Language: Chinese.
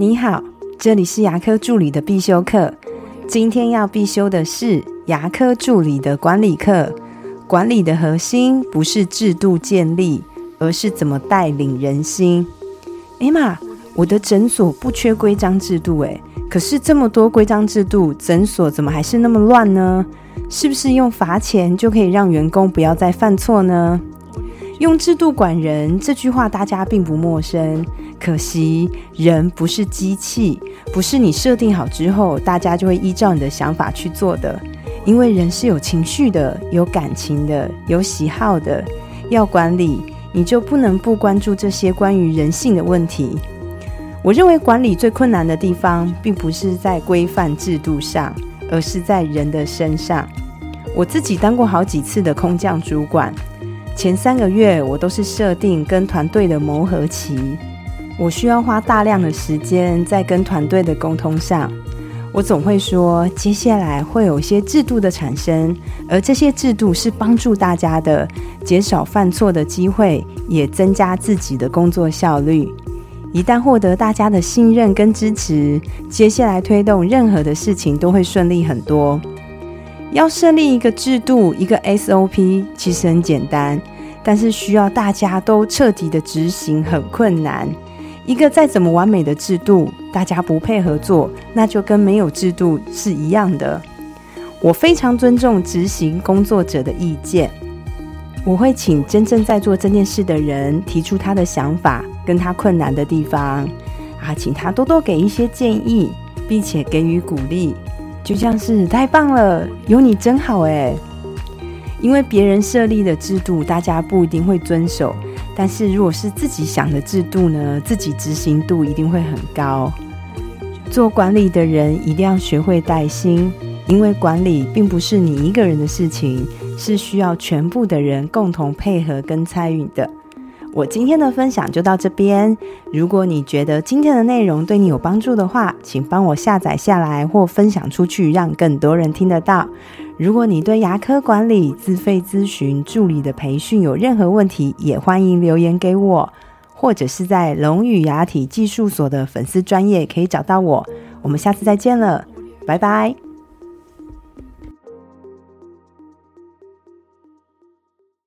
你好，这里是牙科助理的必修课。今天要必修的是牙科助理的管理课。管理的核心不是制度建立，而是怎么带领人心。哎妈，我的诊所不缺规章制度诶，可是这么多规章制度，诊所怎么还是那么乱呢？是不是用罚钱就可以让员工不要再犯错呢？用制度管人这句话大家并不陌生，可惜人不是机器，不是你设定好之后，大家就会依照你的想法去做的。因为人是有情绪的、有感情的、有喜好的，要管理你就不能不关注这些关于人性的问题。我认为管理最困难的地方，并不是在规范制度上，而是在人的身上。我自己当过好几次的空降主管。前三个月，我都是设定跟团队的磨合期，我需要花大量的时间在跟团队的沟通上。我总会说，接下来会有一些制度的产生，而这些制度是帮助大家的，减少犯错的机会，也增加自己的工作效率。一旦获得大家的信任跟支持，接下来推动任何的事情都会顺利很多。要设立一个制度，一个 SOP，其实很简单，但是需要大家都彻底的执行，很困难。一个再怎么完美的制度，大家不配合做，那就跟没有制度是一样的。我非常尊重执行工作者的意见，我会请真正在做这件事的人提出他的想法，跟他困难的地方，啊，请他多多给一些建议，并且给予鼓励。就像是太棒了，有你真好哎！因为别人设立的制度，大家不一定会遵守，但是如果是自己想的制度呢，自己执行度一定会很高。做管理的人一定要学会带薪，因为管理并不是你一个人的事情，是需要全部的人共同配合跟参与的。我今天的分享就到这边。如果你觉得今天的内容对你有帮助的话，请帮我下载下来或分享出去，让更多人听得到。如果你对牙科管理、自费咨询、助理的培训有任何问题，也欢迎留言给我，或者是在龙语牙体技术所的粉丝专业可以找到我。我们下次再见了，拜拜。